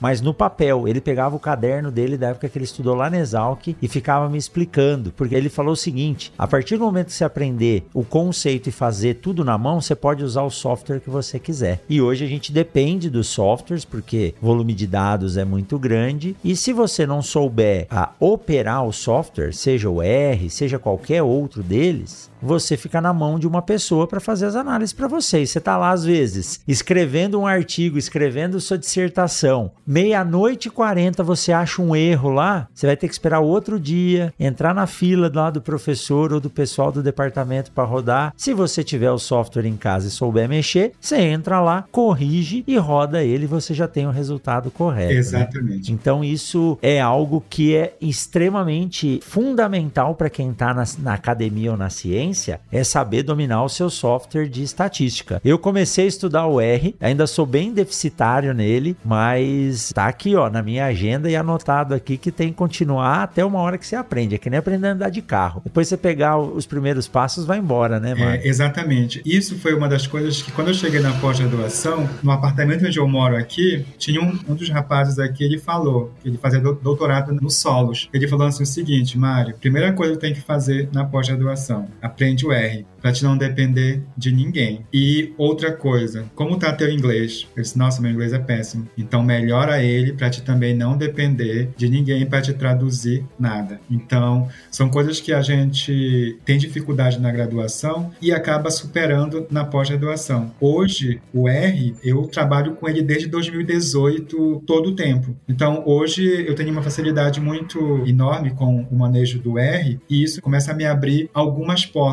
mas no papel. Ele pegava o caderno dele da época que ele estudou lá na Exalc e ficava me explicando, porque ele falou o seguinte: a partir do momento que você aprender o conceito e fazer tudo na mão, você pode usar o software que você quiser. E hoje a gente depende dos softwares, porque volume de dados é muito grande, e se você não souber a operar o software, seja o R, seja qualquer outro deles, você fica na mão de uma pessoa para fazer as análises para você. E você está lá, às vezes, escrevendo um artigo, escrevendo sua dissertação. Meia-noite e 40 você acha um erro lá, você vai ter que esperar outro dia, entrar na fila lá do professor ou do pessoal do departamento para rodar. Se você tiver o software em casa e souber mexer, você entra lá, corrige e roda ele você já tem o resultado correto. Né? Exatamente. Né? Então, isso é algo que é extremamente fundamental para quem está na, na academia ou na ciência é saber dominar o seu software de estatística. Eu comecei a estudar o R, ainda sou bem deficitário nele, mas tá aqui, ó, na minha agenda e anotado aqui que tem que continuar até uma hora que você aprende. É que nem aprender a andar de carro. Depois você pegar os primeiros passos, vai embora, né, mano? É, exatamente. Isso foi uma das coisas que, quando eu cheguei na pós-graduação, no apartamento onde eu moro aqui, tinha um, um dos rapazes aqui, ele falou que ele fazia doutorado no solos. Ele falou assim o seguinte, Mário, primeira coisa que tem que fazer na pós-graduação, aprende o R, para te não depender de ninguém. E outra coisa, como tá teu inglês? Eu disse, nossa, meu inglês é péssimo. Então melhora ele para te também não depender de ninguém para te traduzir nada. Então são coisas que a gente tem dificuldade na graduação e acaba superando na pós-graduação. Hoje o R eu trabalho com ele desde 2018 todo o tempo. Então hoje eu tenho uma facilidade muito enorme com o manejo do R e isso começa a me abrir algumas portas.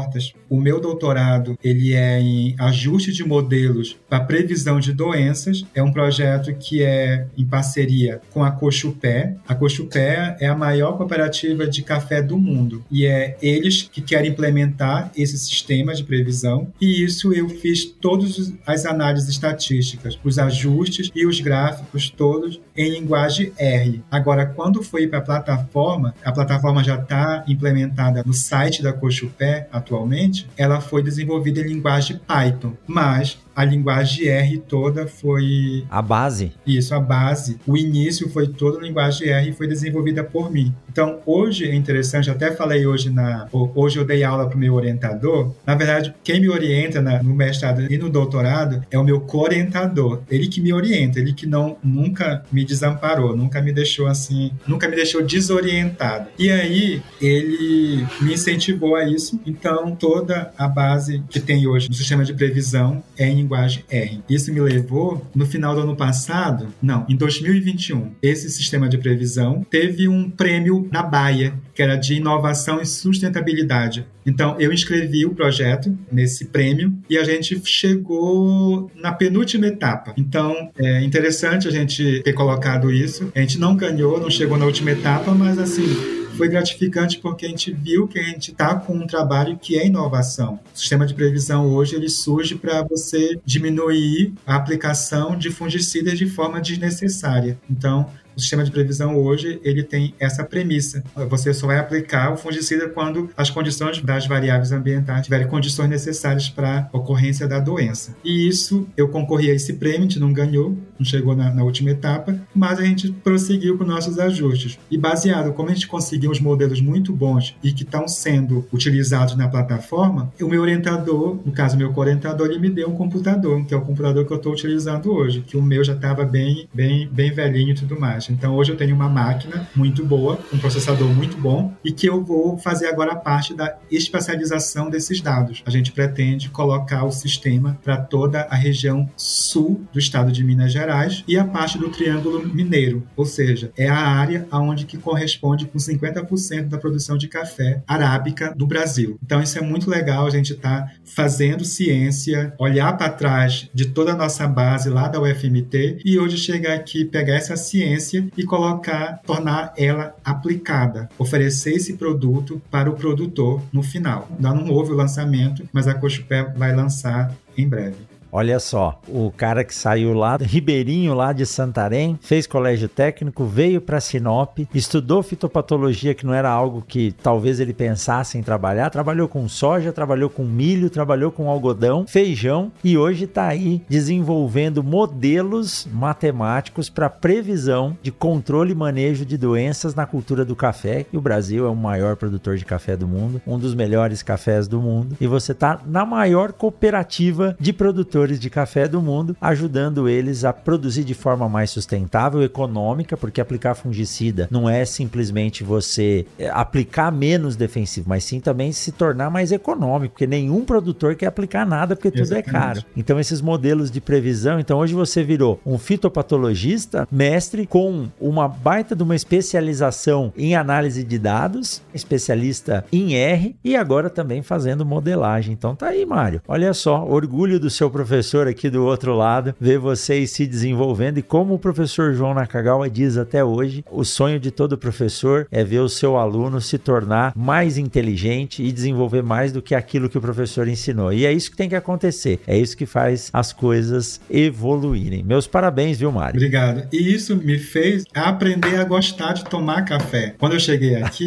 O meu doutorado ele é em ajuste de modelos para previsão de doenças. É um projeto que é em parceria com a Cochupé. A Cochupé é a maior cooperativa de café do mundo e é eles que querem implementar esse sistema de previsão. E isso eu fiz todas as análises estatísticas, os ajustes e os gráficos todos em linguagem R. Agora, quando foi para a plataforma, a plataforma já está implementada no site da Cochupé atualmente, ela foi desenvolvida em linguagem Python, mas a linguagem R toda foi. A base. Isso, a base. O início foi toda a linguagem R e foi desenvolvida por mim. Então, hoje é interessante, até falei hoje na. Hoje eu dei aula para o meu orientador. Na verdade, quem me orienta na, no mestrado e no doutorado é o meu co-orientador. Ele que me orienta, ele que não nunca me desamparou, nunca me deixou assim, nunca me deixou desorientado. E aí, ele me incentivou a isso. Então, toda a base que tem hoje no sistema de previsão é em linguagem R. Isso me levou, no final do ano passado, não, em 2021, esse sistema de previsão teve um prêmio na Baia, que era de inovação e sustentabilidade. Então, eu inscrevi o projeto nesse prêmio e a gente chegou na penúltima etapa. Então, é interessante a gente ter colocado isso. A gente não ganhou, não chegou na última etapa, mas assim, foi gratificante porque a gente viu que a gente está com um trabalho que é inovação. O sistema de previsão hoje ele surge para você diminuir a aplicação de fungicidas de forma desnecessária. Então, o sistema de previsão hoje ele tem essa premissa. Você só vai aplicar o fungicida quando as condições das variáveis ambientais tiverem condições necessárias para a ocorrência da doença. E isso, eu concorri a esse prêmio, a gente não ganhou, não chegou na, na última etapa, mas a gente prosseguiu com nossos ajustes. E baseado, como a gente conseguiu uns modelos muito bons e que estão sendo utilizados na plataforma, o meu orientador, no caso, meu co-orientador, ele me deu um computador, que é o computador que eu estou utilizando hoje, que o meu já estava bem, bem, bem velhinho e tudo mais. Então hoje eu tenho uma máquina muito boa, um processador muito bom e que eu vou fazer agora parte da especialização desses dados. A gente pretende colocar o sistema para toda a região sul do estado de Minas Gerais e a parte do Triângulo Mineiro, ou seja, é a área aonde que corresponde com 50% da produção de café arábica do Brasil. Então isso é muito legal a gente estar tá fazendo ciência, olhar para trás de toda a nossa base lá da UFMT e hoje chegar aqui pegar essa ciência ciência e colocar, tornar ela aplicada, oferecer esse produto para o produtor no final. Ainda não houve o lançamento, mas a Cochupé vai lançar em breve. Olha só, o cara que saiu lá, Ribeirinho lá de Santarém, fez colégio técnico, veio para Sinop, estudou fitopatologia, que não era algo que talvez ele pensasse em trabalhar, trabalhou com soja, trabalhou com milho, trabalhou com algodão, feijão e hoje está aí desenvolvendo modelos matemáticos para previsão de controle e manejo de doenças na cultura do café. E o Brasil é o maior produtor de café do mundo, um dos melhores cafés do mundo, e você está na maior cooperativa de produtores produtores de café do mundo, ajudando eles a produzir de forma mais sustentável, econômica, porque aplicar fungicida não é simplesmente você é, aplicar menos defensivo, mas sim também se tornar mais econômico, porque nenhum produtor quer aplicar nada porque tudo é caro. Então esses modelos de previsão, então hoje você virou um fitopatologista, mestre com uma baita de uma especialização em análise de dados, especialista em R e agora também fazendo modelagem. Então tá aí, Mário. Olha só, orgulho do seu professor professor aqui do outro lado, ver vocês se desenvolvendo e como o professor João Nakagawa diz até hoje, o sonho de todo professor é ver o seu aluno se tornar mais inteligente e desenvolver mais do que aquilo que o professor ensinou. E é isso que tem que acontecer. É isso que faz as coisas evoluírem. Meus parabéns, viu, Mário? Obrigado. E isso me fez aprender a gostar de tomar café. Quando eu cheguei aqui,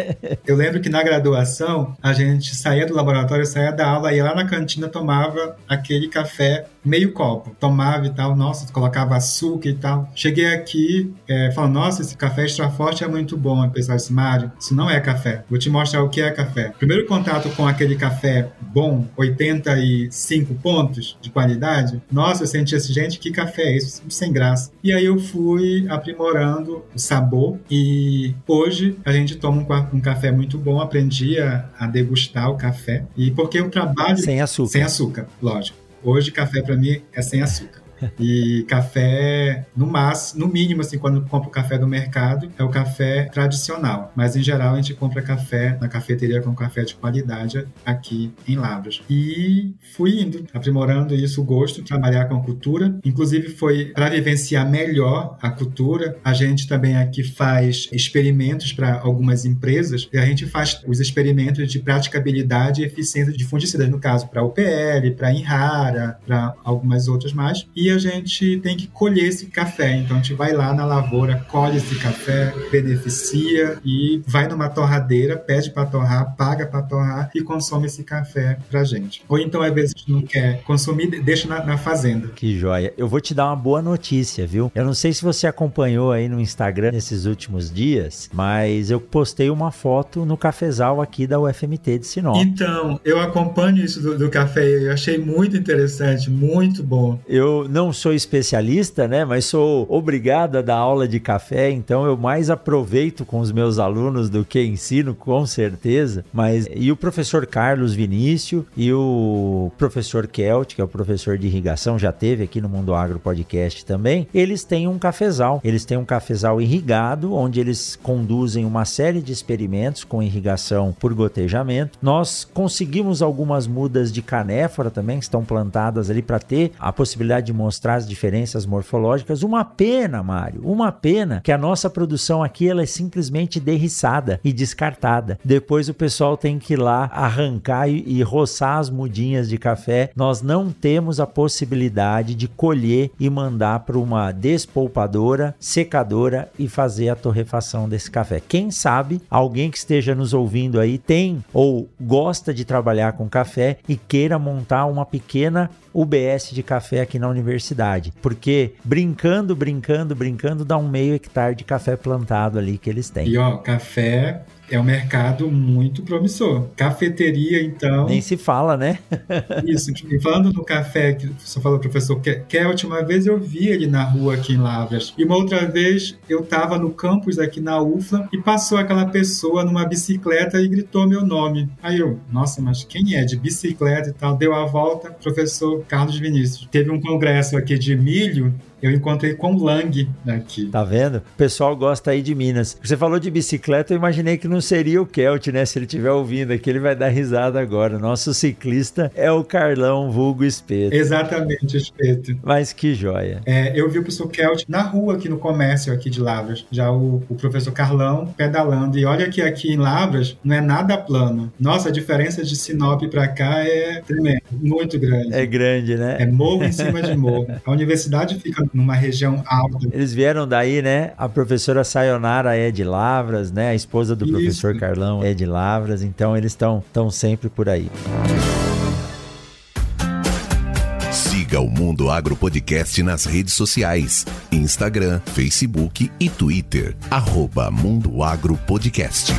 eu lembro que na graduação a gente saía do laboratório, saía da aula, ia lá na cantina tomava aquele café meio copo. Tomava e tal, nossa, colocava açúcar e tal. Cheguei aqui, é, falando, nossa, esse café extra forte é muito bom. O pessoal disse, Mário, isso não é café. Vou te mostrar o que é café. Primeiro contato com aquele café bom, 85 pontos de qualidade. Nossa, eu senti assim, gente, que café é esse? Sem graça. E aí eu fui aprimorando o sabor e hoje a gente toma um, um café muito bom. Aprendi a, a degustar o café. E porque eu trabalho... Sem açúcar. Sem açúcar, lógico. Hoje, café para mim é sem açúcar. E café, no máximo, no mínimo, assim, quando compro café do mercado, é o café tradicional. Mas em geral a gente compra café na cafeteria com café de qualidade aqui em Lavras. E fui indo, aprimorando isso, o gosto, trabalhar com cultura. Inclusive foi para vivenciar melhor a cultura. A gente também aqui faz experimentos para algumas empresas e a gente faz os experimentos de praticabilidade e eficiência de fungicidas, no caso, para UPL, para Inhara, para algumas outras mais. E a gente tem que colher esse café. Então a gente vai lá na lavoura, colhe esse café, beneficia e vai numa torradeira, pede para torrar, paga para torrar e consome esse café pra gente. Ou então às vezes não quer consumir, deixa na, na fazenda. Que joia. Eu vou te dar uma boa notícia, viu? Eu não sei se você acompanhou aí no Instagram nesses últimos dias, mas eu postei uma foto no cafezal aqui da UFMT de Sinop. Então, eu acompanho isso do, do café, eu achei muito interessante, muito bom. Eu não não sou especialista, né? Mas sou obrigado a dar aula de café, então eu mais aproveito com os meus alunos do que ensino, com certeza. Mas e o professor Carlos Vinícius e o professor Kelt, que é o professor de irrigação, já teve aqui no Mundo Agro Podcast também. Eles têm um cafezal. Eles têm um cafezal irrigado, onde eles conduzem uma série de experimentos com irrigação por gotejamento. Nós conseguimos algumas mudas de canéfora também, que estão plantadas ali para ter a possibilidade de mostrar as diferenças morfológicas. Uma pena, Mário, uma pena que a nossa produção aqui ela é simplesmente derriçada e descartada. Depois o pessoal tem que ir lá arrancar e, e roçar as mudinhas de café. Nós não temos a possibilidade de colher e mandar para uma despolpadora, secadora e fazer a torrefação desse café. Quem sabe alguém que esteja nos ouvindo aí tem ou gosta de trabalhar com café e queira montar uma pequena UBS de café aqui na universidade, porque brincando, brincando, brincando, dá um meio hectare de café plantado ali que eles têm. E ó, café é um mercado muito promissor. Cafeteria, então. Nem se fala, né? Isso. E falando no café, que você falou, professor Kelt, uma vez eu vi ele na rua aqui em Lavras. E uma outra vez eu estava no campus aqui na UFLA e passou aquela pessoa numa bicicleta e gritou meu nome. Aí eu, nossa, mas quem é? De bicicleta e tal. Deu a volta, professor Carlos Vinícius. Teve um congresso aqui de milho eu encontrei com o Lang aqui. Tá vendo? O pessoal gosta aí de Minas. Você falou de bicicleta, eu imaginei que não seria o Kelt, né? Se ele estiver ouvindo aqui, ele vai dar risada agora. Nosso ciclista é o Carlão Vulgo Espeto. Exatamente, Espeto. Mas que joia. É, eu vi o professor Kelt na rua aqui no comércio aqui de Lavras. Já o, o professor Carlão pedalando. E olha que aqui em Lavras não é nada plano. Nossa, a diferença de Sinop para cá é tremenda, muito grande. É grande, né? É morro em cima de morro. A universidade fica numa região alta. Eles vieram daí, né? A professora Sayonara é de Lavras, né? A esposa do Isso. professor Carlão é de Lavras, então eles estão tão sempre por aí. Siga o Mundo Agro Podcast nas redes sociais: Instagram, Facebook e Twitter. Arroba Mundo Agro Podcast.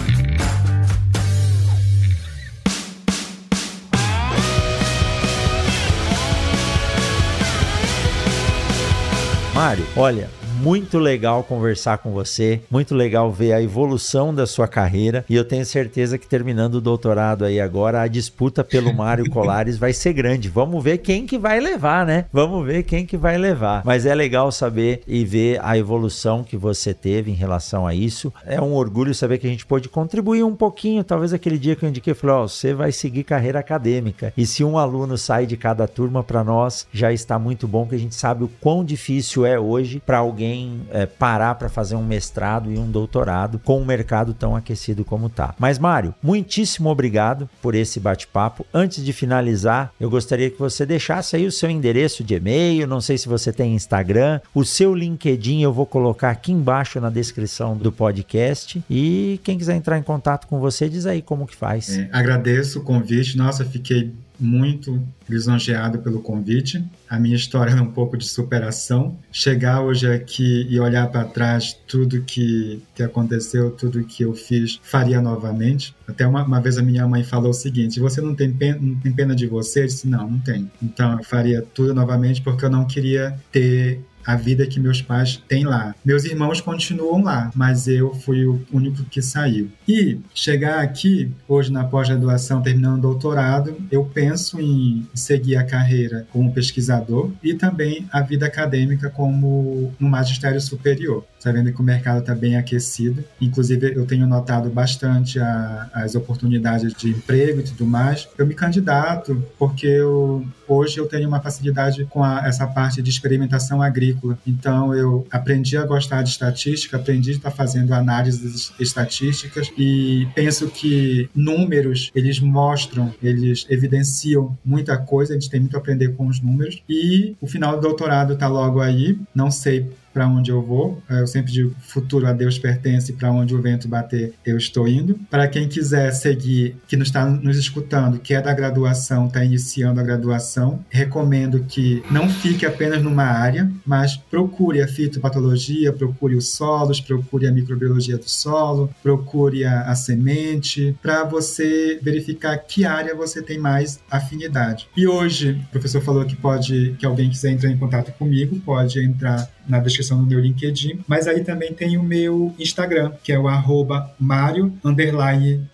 Mário, olha, muito legal conversar com você, muito legal ver a evolução da sua carreira e eu tenho certeza que terminando o doutorado aí agora, a disputa pelo Mário Colares vai ser grande. Vamos ver quem que vai levar, né? Vamos ver quem que vai levar. Mas é legal saber e ver a evolução que você teve em relação a isso. É um orgulho saber que a gente pôde contribuir um pouquinho. Talvez aquele dia que eu indiquei, falou, oh, você vai seguir carreira acadêmica. E se um aluno sai de cada turma para nós, já está muito bom, que a gente sabe o quão difícil é hoje para alguém alguém é, parar para fazer um mestrado e um doutorado com um mercado tão aquecido como tá. Mas Mário, muitíssimo obrigado por esse bate-papo. Antes de finalizar, eu gostaria que você deixasse aí o seu endereço de e-mail, não sei se você tem Instagram, o seu LinkedIn eu vou colocar aqui embaixo na descrição do podcast e quem quiser entrar em contato com você diz aí como que faz. É, agradeço o convite, nossa, fiquei muito lisonjeado pelo convite. A minha história é um pouco de superação. Chegar hoje aqui e olhar para trás tudo que, que aconteceu, tudo que eu fiz, faria novamente. Até uma, uma vez a minha mãe falou o seguinte: Você não tem, pena, não tem pena de você? Eu disse: Não, não tem. Então eu faria tudo novamente porque eu não queria ter a vida que meus pais têm lá. Meus irmãos continuam lá, mas eu fui o único que saiu. E chegar aqui, hoje na pós-graduação, terminando o doutorado, eu penso em seguir a carreira como pesquisador e também a vida acadêmica como no magistério superior sabendo que o mercado está bem aquecido. Inclusive, eu tenho notado bastante a, as oportunidades de emprego e tudo mais. Eu me candidato porque eu, hoje eu tenho uma facilidade com a, essa parte de experimentação agrícola. Então, eu aprendi a gostar de estatística, aprendi a estar fazendo análises estatísticas e penso que números, eles mostram, eles evidenciam muita coisa, a gente tem muito a aprender com os números. E o final do doutorado está logo aí, não sei para onde eu vou. É, eu sempre digo: futuro a Deus pertence, para onde o vento bater, eu estou indo. Para quem quiser seguir, que não está nos escutando, que é da graduação, está iniciando a graduação, recomendo que não fique apenas numa área, mas procure a fitopatologia, procure os solos, procure a microbiologia do solo, procure a, a semente, para você verificar que área você tem mais afinidade. E hoje, o professor falou que pode, que alguém quiser entrar em contato comigo, pode entrar na descrição do meu LinkedIn, mas aí também tem o meu Instagram, que é o arroba Mário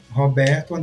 Roberto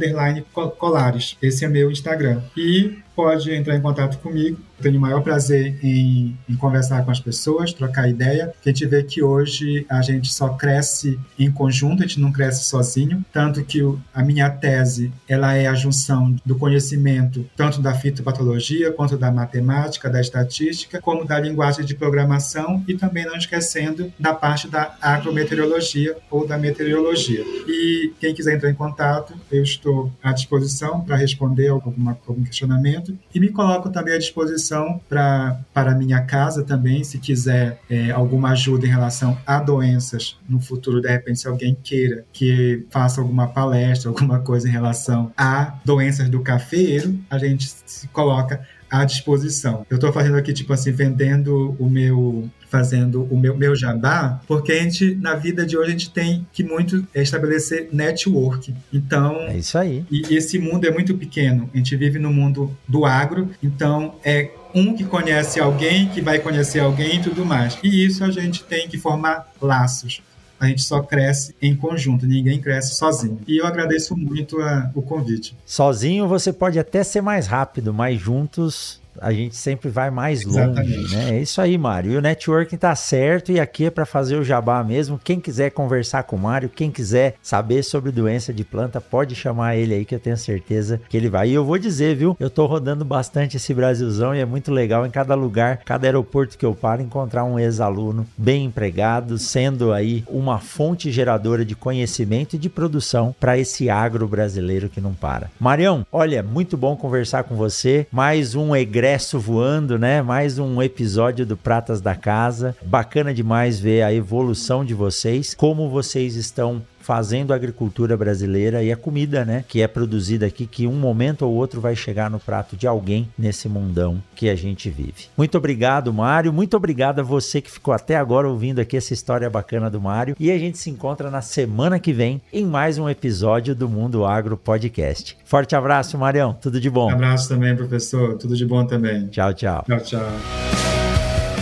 Colares. Esse é meu Instagram. E pode entrar em contato comigo. Tenho o maior prazer em, em, conversar com as pessoas, trocar ideia. A gente vê que hoje a gente só cresce em conjunto, a gente não cresce sozinho. Tanto que a minha tese ela é a junção do conhecimento tanto da fitopatologia quanto da matemática, da estatística, como da linguagem de programação e também não esquecendo da parte da agrometeorologia ou da meteorologia. E quem quiser entrar em contato, eu estou à disposição para responder alguma, algum questionamento e me coloco também à disposição para a minha casa também, se quiser é, alguma ajuda em relação a doenças no futuro, de repente, se alguém queira que faça alguma palestra, alguma coisa em relação a doenças do cafeiro, a gente se coloca à disposição. Eu estou fazendo aqui, tipo assim, vendendo o meu fazendo o meu, meu jabá, porque a gente, na vida de hoje, a gente tem que muito estabelecer network. Então. É isso aí. E esse mundo é muito pequeno. A gente vive no mundo do agro, então é um que conhece alguém, que vai conhecer alguém e tudo mais. E isso a gente tem que formar laços a gente só cresce em conjunto, ninguém cresce sozinho. E eu agradeço muito a, o convite. Sozinho você pode até ser mais rápido, mas juntos a gente sempre vai mais Exatamente. longe, né? É isso aí, Mário. E o networking tá certo e aqui é para fazer o jabá mesmo. Quem quiser conversar com o Mário, quem quiser saber sobre doença de planta, pode chamar ele aí que eu tenho certeza que ele vai. E eu vou dizer, viu? Eu tô rodando bastante esse Brasilzão e é muito legal em cada lugar, cada aeroporto que eu paro encontrar um ex-aluno bem empregado, sendo aí uma fonte geradora de conhecimento e de produção para esse agro brasileiro que não para. Marião, olha, muito bom conversar com você. Mais um egresso ingresso voando, né? Mais um episódio do Pratas da Casa. Bacana demais ver a evolução de vocês, como vocês estão fazendo a agricultura brasileira e a comida, né, que é produzida aqui, que um momento ou outro vai chegar no prato de alguém nesse mundão que a gente vive. Muito obrigado, Mário. Muito obrigado a você que ficou até agora ouvindo aqui essa história bacana do Mário. E a gente se encontra na semana que vem em mais um episódio do Mundo Agro Podcast. Forte abraço, Marião. Tudo de bom. Um abraço também, professor. Tudo de bom também. Tchau, tchau. Tchau, tchau.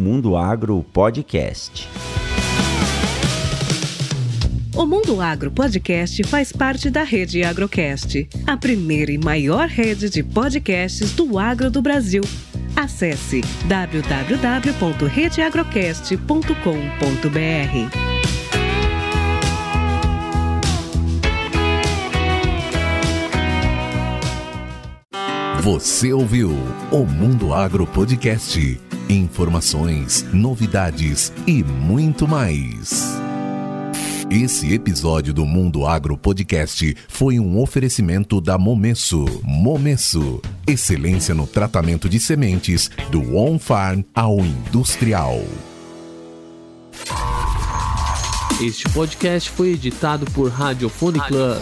Mundo Agro Podcast. O Mundo Agro Podcast faz parte da rede Agrocast, a primeira e maior rede de podcasts do agro do Brasil. Acesse www.redeagrocast.com.br. Você ouviu o Mundo Agro Podcast. Informações, novidades e muito mais. Esse episódio do Mundo Agro Podcast foi um oferecimento da Momesso. Momesso, excelência no tratamento de sementes do on-farm ao industrial. Este podcast foi editado por Radiofone Club.